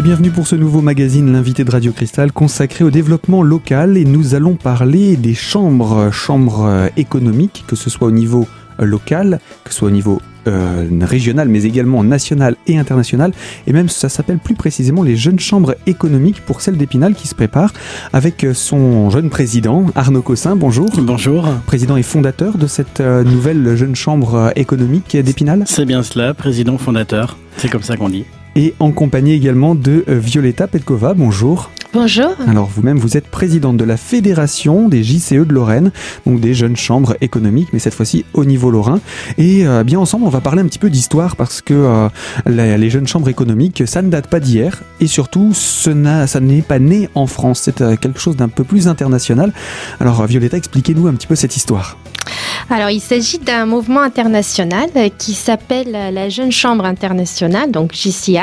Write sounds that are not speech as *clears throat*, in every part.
Et bienvenue pour ce nouveau magazine, l'invité de Radio Cristal, consacré au développement local. Et nous allons parler des chambres, chambres économiques, que ce soit au niveau local, que ce soit au niveau euh, régional, mais également national et international. Et même ça s'appelle plus précisément les jeunes chambres économiques pour celle d'Épinal qui se prépare avec son jeune président Arnaud Cossin. Bonjour. Bonjour. Président et fondateur de cette euh, nouvelle jeune chambre économique d'Épinal. C'est bien cela, président fondateur. C'est comme ça qu'on dit et en compagnie également de euh, Violetta Petkova. Bonjour. Bonjour. Alors vous-même, vous êtes présidente de la Fédération des JCE de Lorraine, donc des jeunes chambres économiques, mais cette fois-ci au niveau lorrain. Et euh, bien ensemble, on va parler un petit peu d'histoire parce que euh, les jeunes chambres économiques, ça ne date pas d'hier et surtout, ce ça n'est pas né en France. C'est quelque chose d'un peu plus international. Alors Violetta, expliquez-nous un petit peu cette histoire. Alors, il s'agit d'un mouvement international qui s'appelle la Jeune Chambre internationale, donc JCI,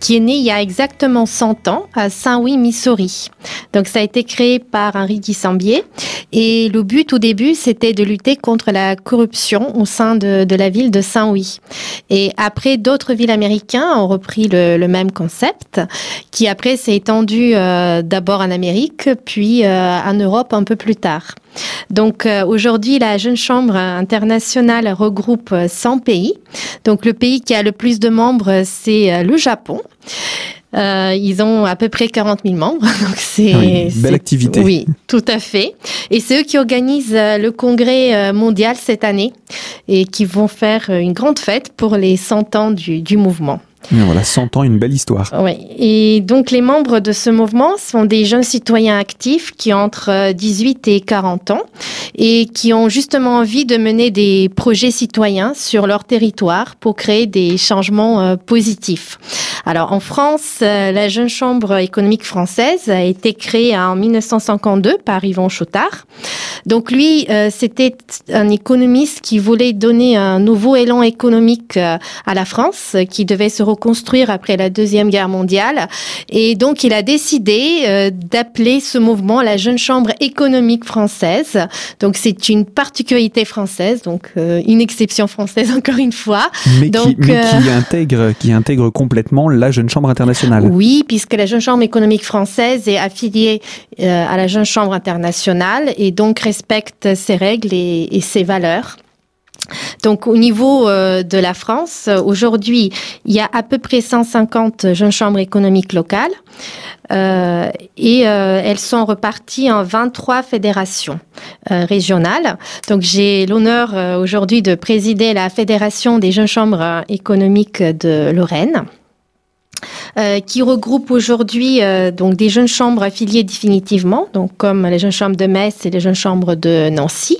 qui est né il y a exactement 100 ans à Saint-Louis, Missouri. Donc, ça a été créé par Henri Dissambier et le but au début, c'était de lutter contre la corruption au sein de, la ville de Saint-Louis. Et après, d'autres villes américaines ont repris le, même concept, qui après s'est étendu euh, d'abord en Amérique, puis euh, en Europe un peu plus tard. Donc euh, aujourd'hui, la Jeune Chambre internationale regroupe 100 pays. Donc le pays qui a le plus de membres, c'est euh, le Japon. Euh, ils ont à peu près 40 000 membres. *laughs* Donc c'est une belle activité. Oui, tout à fait. Et c'est eux qui organisent le congrès mondial cette année et qui vont faire une grande fête pour les 100 ans du, du mouvement. Voilà, 100 ans, une belle histoire. Oui, et donc les membres de ce mouvement sont des jeunes citoyens actifs qui ont entre 18 et 40 ans et qui ont justement envie de mener des projets citoyens sur leur territoire pour créer des changements euh, positifs. Alors en France, euh, la Jeune Chambre économique française a été créée en 1952 par Yvon Chotard. Donc lui, euh, c'était un économiste qui voulait donner un nouveau élan économique à la France, qui devait se reconstruire après la Deuxième Guerre mondiale. Et donc, il a décidé euh, d'appeler ce mouvement la Jeune Chambre économique française. Donc, c'est une particularité française, donc euh, une exception française *laughs* encore une fois. Mais, qui, euh, intègre, qui intègre complètement la Jeune Chambre internationale. Oui, puisque la Jeune Chambre économique française est affiliée à la Jeune Chambre internationale et donc respecte ses règles et ses valeurs. Donc au niveau euh, de la France, aujourd'hui, il y a à peu près 150 jeunes chambres économiques locales euh, et euh, elles sont reparties en 23 fédérations régionales. Donc j'ai l'honneur aujourd'hui de présider la Fédération des jeunes chambres économiques de Lorraine. Euh, qui regroupe aujourd'hui euh, donc des jeunes chambres affiliées définitivement, donc comme les jeunes chambres de Metz et les jeunes chambres de Nancy,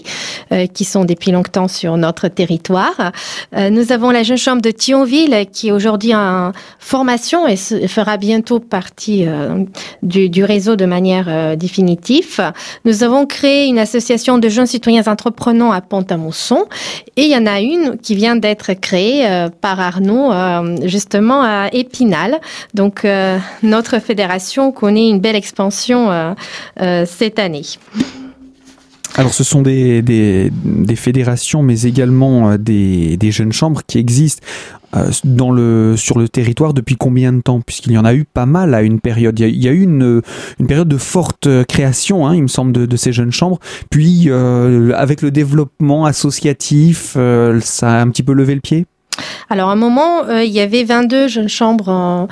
euh, qui sont depuis longtemps sur notre territoire. nous avons la jeune chambre de Thionville, qui est aujourd'hui en formation et fera bientôt partie du, du, réseau de manière définitive. Nous avons créé une association de jeunes citoyens entreprenants à Pont-à-Mousson, et il y en a une qui vient d'être créée par Arnaud, justement à Épinal. Donc euh, notre fédération connaît une belle expansion euh, euh, cette année. Alors ce sont des, fédérations, mais également des, jeunes chambres qui existent sur le territoire depuis combien de temps? Puisqu'il y en a eu pas mal à une période. Il y a, eu une, période de forte création, hein, il me semble, de, ces jeunes chambres. Puis avec le développement associatif, ça a un petit peu levé le pied? Alors, à un moment, euh, il y avait 22 jeunes chambres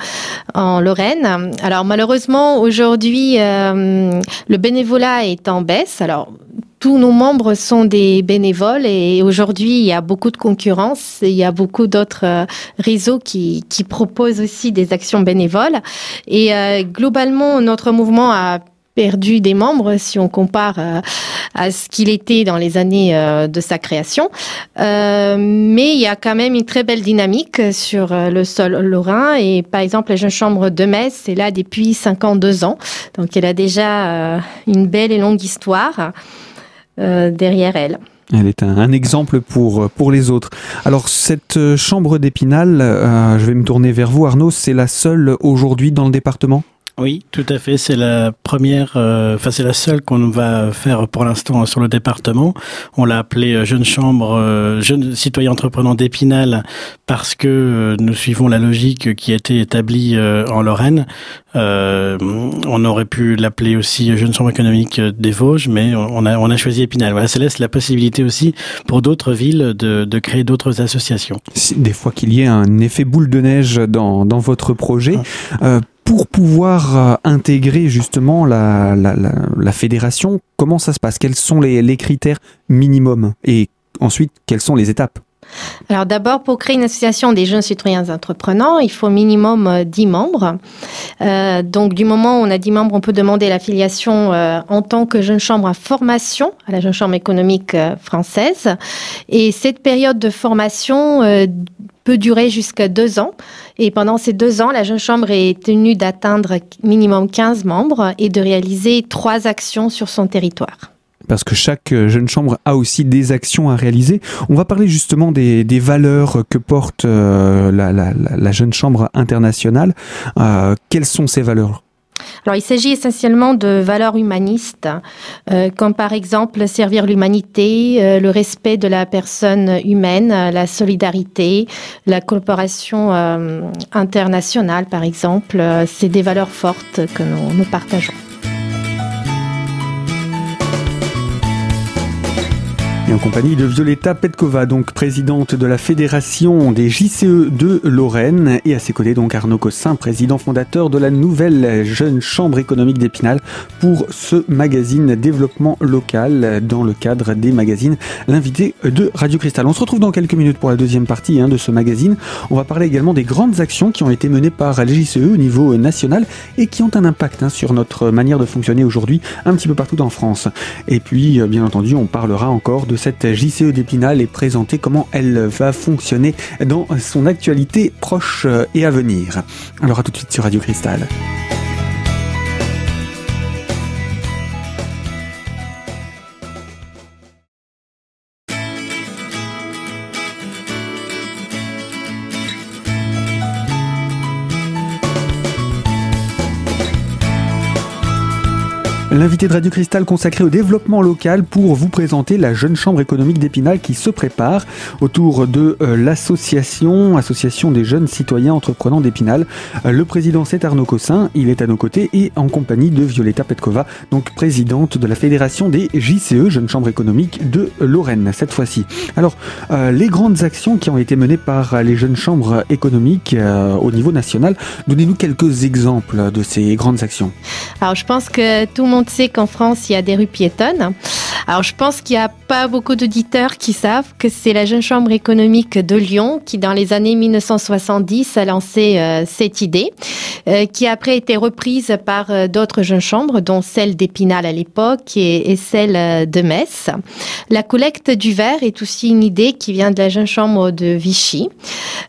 en, Lorraine. Alors, malheureusement, aujourd'hui, euh, le bénévolat est en baisse. Alors, tous nos membres sont des bénévoles et aujourd'hui, il y a beaucoup de concurrence. il y a beaucoup d'autres euh, réseaux qui, qui, proposent aussi des actions bénévoles. Et globalement, notre mouvement a perdu des membres si on compare euh, à ce qu'il était dans les années euh, de sa création. Euh, mais il y a quand même une très belle dynamique sur le sol lorrain. Et par exemple, la jeune chambre de Metz est là depuis 52 ans. Donc elle a déjà une belle et longue histoire derrière elle. Elle est un, exemple pour, pour les autres. Alors cette chambre d'Épinal, je vais me tourner vers vous Arnaud, c'est la seule aujourd'hui dans le département? Oui, tout à fait. C'est la première, euh, enfin c'est la seule qu'on va faire pour l'instant sur le département. On l'a appelée euh, Jeune Chambre, euh, Jeune Citoyen Entreprenant d'Épinal parce que nous suivons la logique qui a été établie en Lorraine. on aurait pu l'appeler aussi Jeune Chambre économique des Vosges, mais on a, on a choisi Épinal. Voilà, ça laisse la possibilité aussi pour d'autres villes de, de créer d'autres associations. Des fois qu'il y ait un effet boule de neige dans, dans votre projet. Ah pour pouvoir euh, intégrer justement la, la, la, fédération, comment ça se passe? Quels sont les, critères minimums? Et ensuite, quelles sont les étapes? Alors d'abord, pour créer une association des jeunes citoyens entreprenants, il faut minimum 10 euh, membres. Euh, donc du moment où on a 10 membres, on peut demander l'affiliation en tant que jeune chambre à formation à la jeune chambre économique française. Et cette période de formation peut durer jusqu'à deux ans. Et pendant ces deux ans, la jeune chambre est tenue d'atteindre minimum 15 membres et de réaliser trois actions sur son territoire parce que chaque euh, jeune chambre a aussi des actions à réaliser. On va parler justement des, valeurs que porte euh, la, jeune chambre internationale. Euh, quelles sont ces valeurs? Alors, il s'agit essentiellement de valeurs humanistes, euh, comme par exemple servir l'humanité, euh, le respect de la personne humaine, la solidarité, la coopération euh, internationale, par exemple. C'est des valeurs fortes que nous, nous partageons. Et en compagnie de Violetta Petkova, donc présidente de la Fédération des JCE de Lorraine, et à ses côtés donc Arnaud Cossin, président fondateur de la nouvelle jeune chambre économique d'Épinal pour ce magazine développement local dans le cadre des magazines L'invité de Radio Cristal. On se retrouve dans quelques minutes pour la deuxième partie hein, de ce magazine. On va parler également des grandes actions qui ont été menées par les JCE au niveau national et qui ont un impact hein, sur notre manière de fonctionner aujourd'hui un petit peu partout en France. Et puis, euh, bien entendu, on parlera encore de cette JCE d'Épinal est présentée, comment elle va fonctionner dans son actualité proche et à venir. Alors à tout de suite sur Radio Cristal. L'invité de Radio Cristal consacré au développement local pour vous présenter la jeune chambre économique d'Épinal qui se prépare autour de euh, l'association, association des jeunes citoyens entreprenants d'Épinal. Euh, le président c'est Arnaud Cossin, il est à nos côtés et en compagnie de Violetta Petkova, donc présidente de la fédération des JCE, jeune chambre économique de Lorraine cette fois-ci. Alors, euh, les grandes actions qui ont été menées par les jeunes chambres économiques au niveau national, donnez-nous quelques exemples de ces grandes actions. Alors, je pense que tout le monde sait qu'en France, il y a des rues piétonnes. Alors, je pense qu'il n'y a pas beaucoup d'auditeurs qui savent que c'est la Jeune Chambre économique de Lyon qui, dans les années 1970, a lancé euh, cette idée, euh, qui a après été reprise par euh, d'autres jeunes chambres, dont celle d'Épinal à l'époque et, celle de Metz. La collecte du verre est aussi une idée qui vient de la Jeune Chambre de Vichy.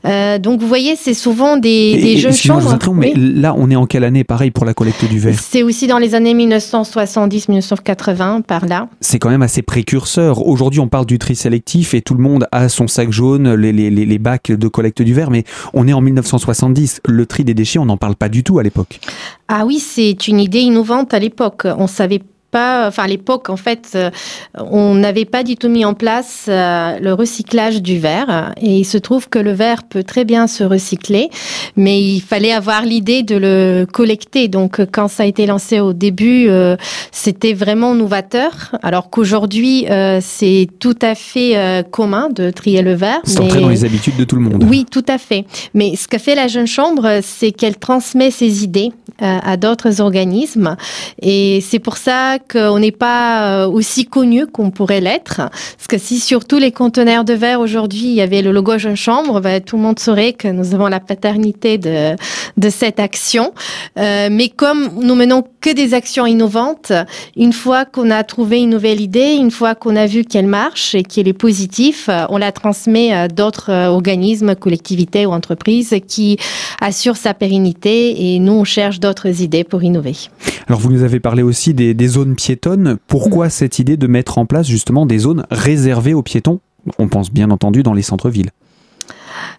donc, vous voyez, c'est souvent des, des jeunes chambres. mais là, on est en quelle année, pareil, pour la collecte du verre C'est aussi dans les années 1970-1980, par là. C'est quand même assez précurseur. Aujourd'hui, on parle du tri sélectif et tout le monde a son sac jaune, les, les, les bacs de collecte du verre, mais on est en 1970. Le tri des déchets, on n'en parle pas du tout à l'époque. Ah oui, c'est une idée innovante à l'époque. On savait pas, enfin à l'époque en fait, euh, on n'avait pas du tout mis en place euh, le recyclage du verre et il se trouve que le verre peut très bien se recycler, mais il fallait avoir l'idée de le collecter. Donc quand ça a été lancé au début, euh, c'était vraiment novateur, alors qu'aujourd'hui c'est tout à fait commun de trier le verre. C'est entré dans les habitudes de tout le monde. Oui, tout à fait. Mais ce que fait la jeune chambre, c'est qu'elle transmet ses idées à d'autres organismes et c'est pour ça qu'on n'est pas euh, aussi connu qu'on pourrait l'être. Parce que si sur tous les conteneurs de verre aujourd'hui, il y avait le logo Jeune Chambre, ben, tout le monde saurait que nous avons la paternité de, cette action. Euh, mais comme nous menons que des actions innovantes, une fois qu'on a trouvé une nouvelle idée, une fois qu'on a vu qu'elle marche et qu'elle est positive, euh, on la transmet à d'autres organismes, collectivités ou entreprises qui assurent sa pérennité et nous, on cherche d'autres idées pour innover. Alors, vous nous avez parlé aussi des zones piétonnes. Pourquoi mm. cette idée de mettre en place justement des zones réservées aux piétons? On pense bien entendu dans les centres-villes.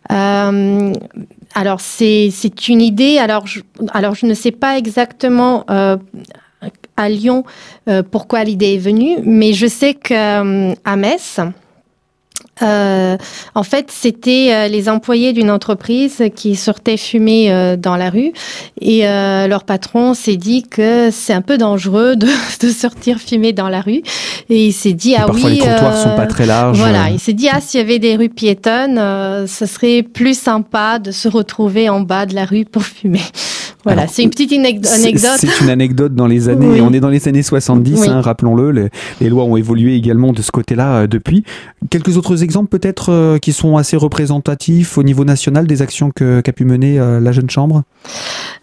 alors c'est une idée. Alors je, alors je ne sais pas exactement à Lyon pourquoi l'idée est venue, mais je sais qu'à Metz, euh, en fait, c'était euh, les employés d'une entreprise qui sortaient fumer euh, dans la rue. Et euh, leur patron s'est dit que c'est un peu dangereux de, *laughs* de, sortir fumer dans la rue. Et il s'est dit ah parfois oui les trottoirs sont pas très larges. voilà il s'est dit ah s'il y avait des rues piétonnes ce serait plus sympa de se retrouver en bas de la rue pour fumer voilà, c'est une petite anecdote. C'est une anecdote dans les années, oui. on est dans les années 70, oui. hein, rappelons-le, les, les, lois ont évolué également de ce côté-là euh, depuis. Quelques autres exemples peut-être euh, qui sont assez représentatifs au niveau national des actions qu'a qu pu mener euh, la Jeune Chambre?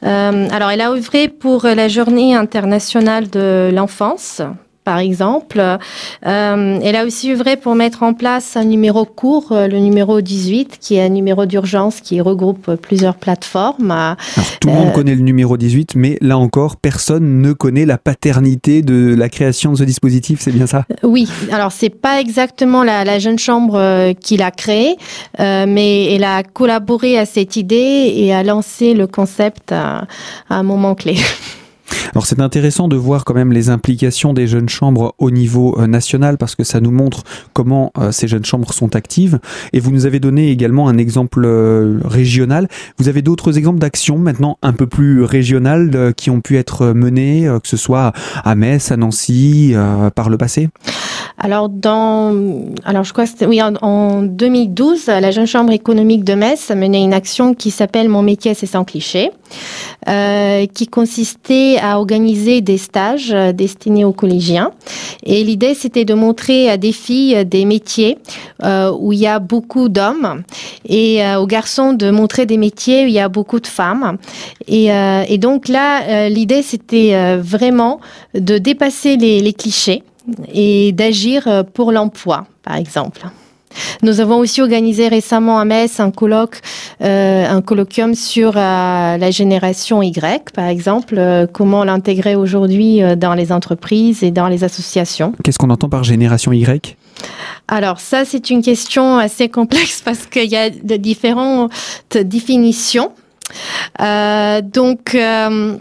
Alors, elle a œuvré pour la journée internationale de l'enfance par exemple. Euh, elle a aussi œuvré pour mettre en place un numéro court, euh, le numéro 18, qui est un numéro d'urgence qui regroupe plusieurs plateformes. Alors, tout le monde euh, connaît le numéro 18, mais là encore, personne ne connaît la paternité de la création de ce dispositif, c'est bien ça? Oui, alors c'est pas exactement la, la, jeune chambre qui l'a créé, mais elle a collaboré à cette idée et a lancé le concept à, à un moment clé. *laughs* Alors c'est intéressant de voir quand même les implications des jeunes chambres au niveau euh, national parce que ça nous montre comment euh, ces jeunes chambres sont actives. Et vous nous avez donné également un exemple euh, régional. Vous avez d'autres exemples d'actions maintenant un peu plus régionales qui ont pu être menées, que ce soit à Metz, à Nancy, par le passé? Alors dans, alors je crois que oui en, en 2012, la jeune chambre économique de Metz a mené une action qui s'appelle Mon métier c'est sans cliché, qui consistait à organiser des stages euh, destinés aux collégiens. Et l'idée, c'était de montrer à des filles des métiers euh, où il y a beaucoup d'hommes et euh, aux garçons de montrer des métiers où il y a beaucoup de femmes. Et, euh, donc là, l'idée, c'était vraiment de dépasser les clichés et d'agir pour l'emploi, par exemple. Nous avons aussi organisé récemment à Metz un colloque, euh, un colloquium sur euh, la génération Y, par exemple, euh, comment l'intégrer aujourd'hui euh, dans les entreprises et dans les associations. Qu'est-ce qu'on entend par génération Y? Alors ça, c'est une question assez complexe parce qu'il y a de différentes définitions. Euh, donc, euh,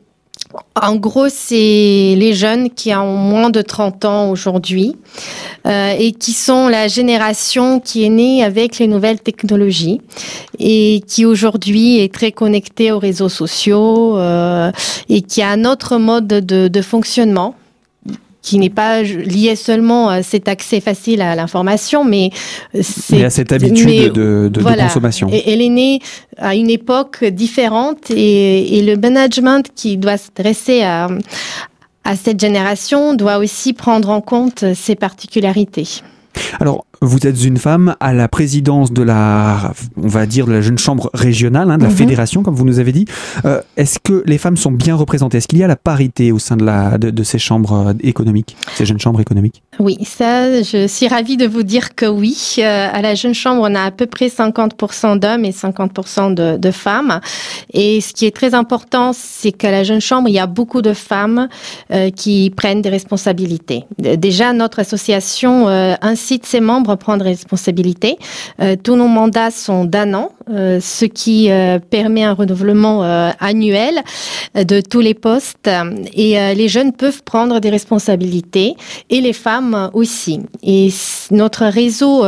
en gros, c'est les jeunes qui ont moins de 30 ans aujourd'hui euh, et qui sont la génération qui est née avec les nouvelles technologies et qui aujourd'hui est très connectée aux réseaux sociaux euh, et qui a un autre mode de, de fonctionnement qui n'est pas lié seulement à cet accès facile à l'information, mais c'est à cette habitude mais, de, de, voilà. de, consommation. Elle est née à une époque différente et, et le management qui doit s'adresser à, à cette génération doit aussi prendre en compte ces particularités. Alors, vous êtes une femme à la présidence de la, on va dire, de la jeune chambre régionale, hein, de la Mhm. mmh. fédération, comme vous nous avez dit. Euh, Est-ce que les femmes sont bien représentées? Est-ce qu'il y a la parité au sein de, la, de, de ces chambres euh, économiques, ces jeunes chambres économiques? Oui, ça, je suis ravie de vous dire que oui. Euh, à la jeune chambre, on a à peu près 50% d'hommes et 50% de, de, femmes. Et ce qui est très important, c'est qu'à la jeune chambre, il y a beaucoup de femmes euh, qui prennent des responsabilités. Déjà, notre association incite ses membres à prendre des responsabilités. Euh, tous nos mandats sont d'un an, euh, ce qui euh, permet un renouvellement annuel de tous les postes. Et les jeunes peuvent prendre des responsabilités et les femmes aussi. Et notre réseau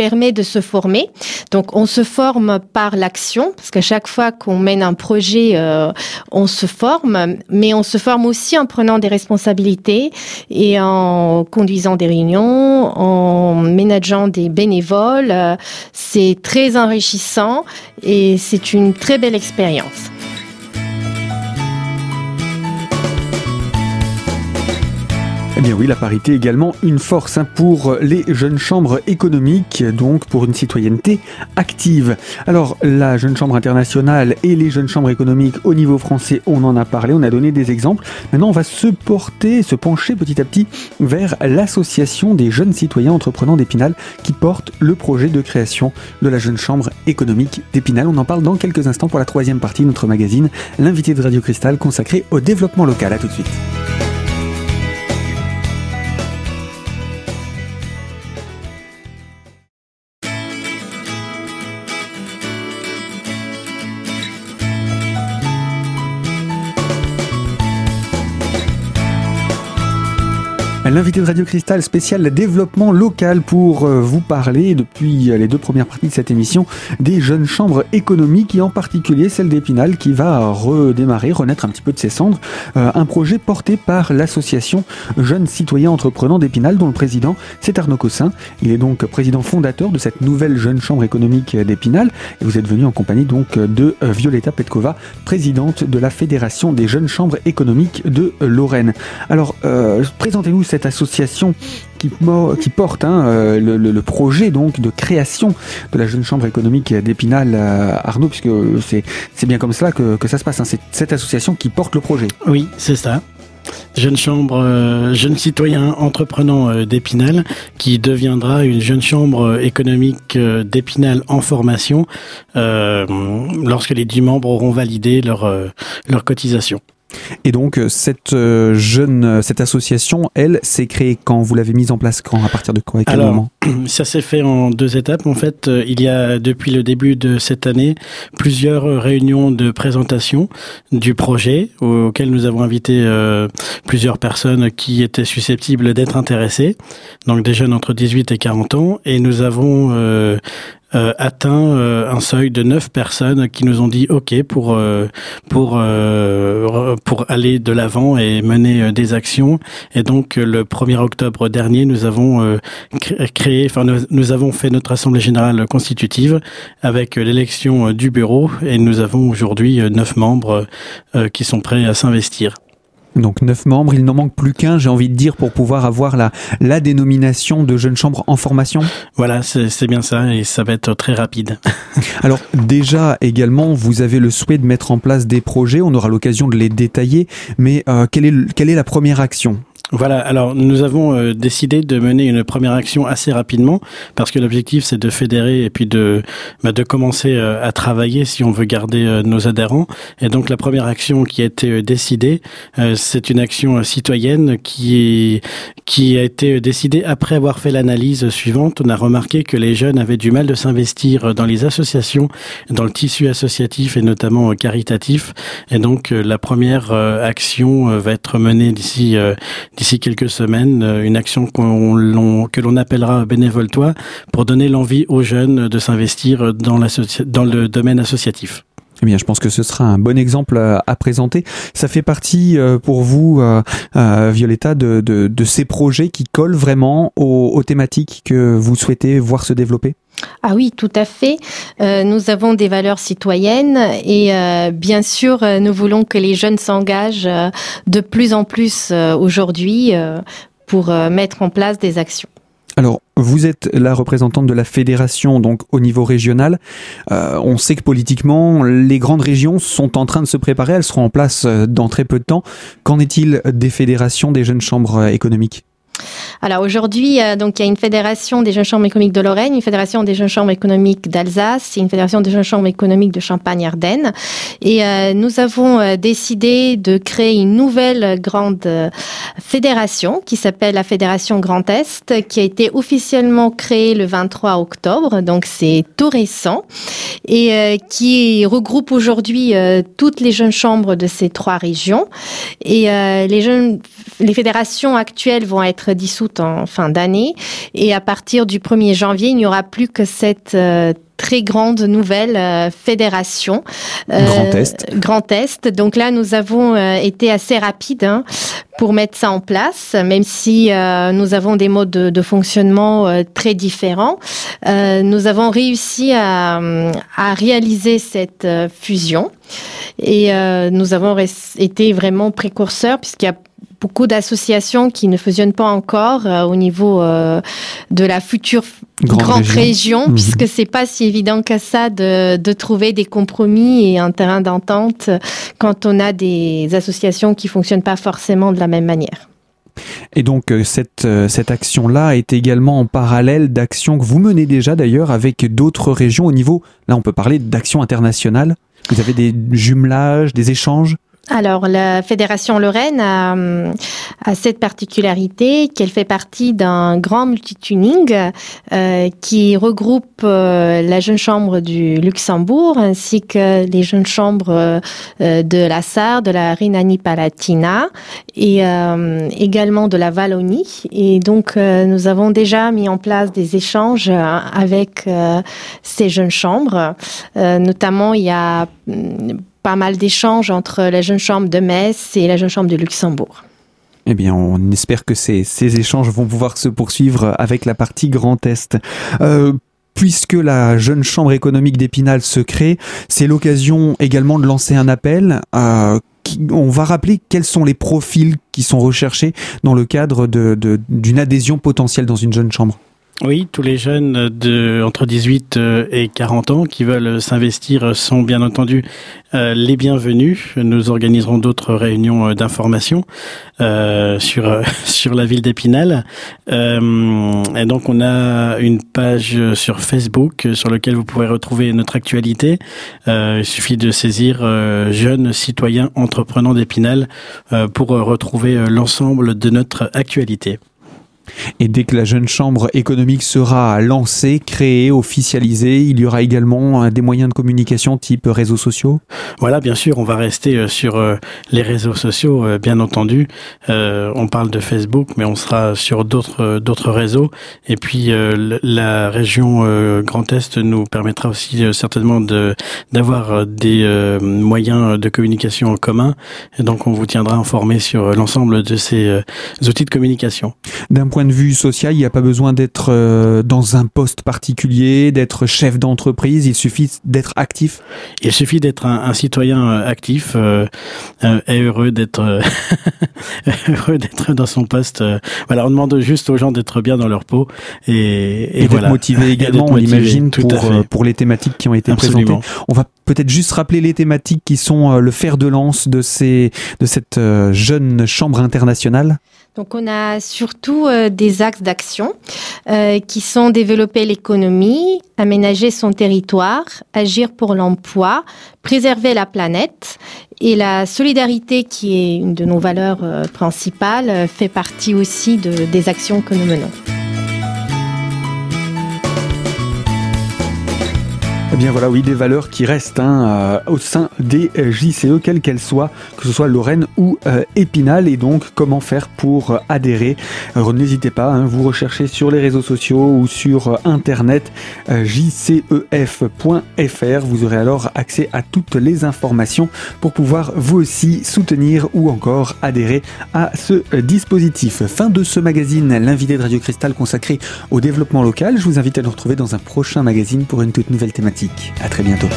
permet de se former. Donc, on se forme par l'action, parce qu'à chaque fois qu'on mène un projet, euh, on se forme, mais on se forme aussi en prenant des responsabilités et en conduisant des réunions, en ménageant des bénévoles. Euh, C'est très enrichissant et c'est une très belle expérience. Eh bien oui, la parité également une force hein, pour les jeunes chambres économiques, donc pour une citoyenneté active. Alors, la jeune chambre internationale et les jeunes chambres économiques au niveau français, on en a parlé, on a donné des exemples. Maintenant, on va se porter, se pencher petit à petit vers l'association des jeunes citoyens entreprenants d'Épinal qui porte le projet de création de la jeune chambre économique d'Épinal. On en parle dans quelques instants pour la troisième partie de notre magazine, l'invité de Radio Cristal consacré au développement local. À tout de suite. L'invité de Radio Cristal spécial développement local pour euh, vous parler depuis les deux premières parties de cette émission des jeunes chambres économiques et en particulier celle d'Épinal qui va redémarrer, renaître un petit peu de ses cendres. Euh, un projet porté par l'association Jeunes Citoyens Entreprenants d'Épinal dont le président c'est Arnaud Cossin. Il est donc président fondateur de cette nouvelle jeune chambre économique d'Épinal et vous êtes venu en compagnie donc de euh, Violetta Petkova, présidente de la Fédération des jeunes chambres économiques de Lorraine. Alors, euh, présentez-nous cette association qui, porte hein, euh, le, projet donc de création de la jeune chambre économique d'Épinal, euh, Arnaud, puisque c'est bien comme cela que, ça se passe. Hein. C'est cette association qui porte le projet. Oui, c'est ça. Jeune chambre, jeune citoyen entreprenant d'Épinal, qui deviendra une jeune chambre économique d'Épinal en formation lorsque les dix membres auront validé leur, leur cotisation. Et donc euh, cette euh, jeune, euh, cette association, elle, s'est créée quand Vous l'avez mise en place quand À partir de quoi Alors, *clears throat* Ça s'est fait en deux étapes. En fait, il y a depuis le début de cette année plusieurs réunions de présentation du projet auxquelles nous avons invité plusieurs personnes qui étaient susceptibles d'être intéressées, donc des jeunes entre 18 et 40 ans, et nous avons euh, atteint euh, un seuil de 9 personnes qui nous ont dit OK pour euh, pour pour aller de l'avant et mener des actions. Et donc le 1er octobre dernier, nous avons créé, enfin nous, nous, avons fait notre assemblée générale constitutive avec l'élection du bureau et nous avons aujourd'hui 9 membres qui sont prêts à s'investir. Donc neuf membres, il n'en manque plus qu'un, j'ai envie de dire, pour pouvoir avoir la, la dénomination de jeune chambre en formation. Voilà, c'est bien ça, et ça va être très rapide. *laughs* Alors déjà, également, vous avez le souhait de mettre en place des projets, on aura l'occasion de les détailler, mais euh, quelle, est, quelle est la première action? Voilà, alors nous avons euh, décidé de mener une première action assez rapidement parce que l'objectif c'est de fédérer et puis de bah, de commencer euh, à travailler si on veut garder euh, nos adhérents. Et donc la première action qui a été décidée, c'est une action citoyenne qui qui a été décidée après avoir fait l'analyse suivante. On a remarqué que les jeunes avaient du mal de s'investir dans les associations, dans le tissu associatif et notamment caritatif. Et donc la première action va être menée d'ici d'ici quelques semaines euh, une action que l'on appellera bénévole toi pour donner l'envie aux jeunes de s'investir dans, dans le domaine associatif. Eh bien, je pense que ce sera un bon exemple à, présenter. Ça fait partie euh, pour vous, euh, Violetta, de, ces projets qui collent vraiment aux thématiques que vous souhaitez voir se développer? Ah oui, tout à fait. Euh, nous avons des valeurs citoyennes et euh, bien sûr, euh, nous voulons que les jeunes s'engagent de plus en plus aujourd'hui pour mettre en place des actions. Alors, vous êtes la représentante de la fédération, donc au niveau régional. on sait que politiquement, les grandes régions sont en train de se préparer. Elles seront en place dans très peu de temps. Qu'en est-il des fédérations des jeunes chambres économiques? Alors aujourd'hui, euh, donc il y a une fédération des jeunes chambres économiques de Lorraine, une fédération des jeunes chambres économiques d'Alsace, et une fédération des jeunes chambres économiques de Champagne-Ardenne. Et euh, nous avons euh, décidé de créer une nouvelle grande fédération qui s'appelle la Fédération Grand Est, qui a été officiellement créée le 23 octobre, donc c'est tout récent, et qui regroupe aujourd'hui toutes les jeunes chambres de ces trois régions. Et les jeunes, les fédérations actuelles vont être dissoute en fin d'année. Et à partir du 1er janvier, il n'y aura plus que cette euh, très grande nouvelle euh, fédération. Euh, Grand Est. Grand Est. Donc là, nous avons été assez rapides hein, pour mettre ça en place, même si nous avons des modes de, fonctionnement très différents. nous avons réussi à, à réaliser cette fusion et nous avons été vraiment précurseurs puisqu'il y a beaucoup d'associations qui ne fusionnent pas encore euh, au niveau euh, de la future grande, région, mhm. puisque c'est pas si évident que ça de, de, trouver des compromis et un terrain d'entente quand on a des associations qui fonctionnent pas forcément de la même manière. Et donc euh, cette, cette action-là est également en parallèle d'actions que vous menez déjà d'ailleurs avec d'autres régions au niveau, là on peut parler d'actions internationales. Vous avez des jumelages, des échanges? Alors, la Fédération Lorraine a, cette particularité qu'elle fait partie d'un grand multituning euh, qui regroupe euh, la jeune chambre du Luxembourg ainsi que les jeunes chambres euh, de la Sarre, de la Rhénanie-Palatina et également de la Wallonie. Et donc, nous avons déjà mis en place des échanges avec ces jeunes chambres. notamment, il y a pas mal d'échanges entre la jeune chambre de Metz et la jeune chambre de Luxembourg. Eh bien, on espère que ces, échanges vont pouvoir se poursuivre avec la partie Grand Est. Euh, puisque la jeune chambre économique d'Épinal se crée, c'est l'occasion également de lancer un appel. On va rappeler quels sont les profils qui sont recherchés dans le cadre d'une adhésion potentielle dans une jeune chambre. Oui, tous les jeunes de entre 18 euh, et 40 ans qui veulent s'investir sont bien entendu euh, les bienvenus. Nous organiserons d'autres réunions euh, d'information sur *laughs* sur la ville d'Épinal. et donc on a une page sur Facebook sur laquelle vous pourrez retrouver notre actualité. il suffit de saisir jeunes citoyens entreprenants d'Épinal pour retrouver l'ensemble de notre actualité. Et dès que la jeune chambre économique sera lancée, créée, officialisée, il y aura également euh, des moyens de communication type réseaux sociaux? Voilà, bien sûr, on va rester euh, sur euh, les réseaux sociaux, bien entendu. On parle de Facebook, mais on sera sur d'autres d'autres réseaux. Et puis la région Grand Est nous permettra aussi certainement de d'avoir des moyens de communication en commun. Et donc on vous tiendra informé sur l'ensemble de ces outils de communication. D'un point de vue social, il n'y a pas besoin d'être euh, dans un poste particulier, d'être chef d'entreprise, il suffit d'être actif. Il suffit d'être un, citoyen euh, actif euh, et heureux d'être *laughs* heureux d'être dans son poste. Voilà, on demande juste aux gens d'être bien dans leur peau et, et, d'être motivé également, on l'imagine, pour, pour les thématiques qui ont été présentées. On va peut-être juste rappeler les thématiques qui sont le fer de lance de ces de cette jeune chambre internationale. Donc on a surtout euh, des axes d'action euh, qui sont développer l'économie, aménager son territoire, agir pour l'emploi, préserver la planète et la solidarité qui est une de nos valeurs euh, principales fait partie aussi de, des actions que nous menons. Bien voilà, oui, des valeurs qui restent hein, euh, au sein des euh, JCE, quelles qu'elles soient, que ce soit Lorraine ou euh, Épinal. Et donc, comment faire pour adhérer? N'hésitez pas, hein, vous recherchez sur les réseaux sociaux ou sur Internet jcef.fr. Vous aurez alors accès à toutes les informations pour pouvoir vous aussi soutenir ou encore adhérer à ce dispositif. Fin de ce magazine, l'invité de Radio Cristal consacré au développement local. Je vous invite à nous retrouver dans un prochain magazine pour une toute nouvelle thématique. À très bientôt.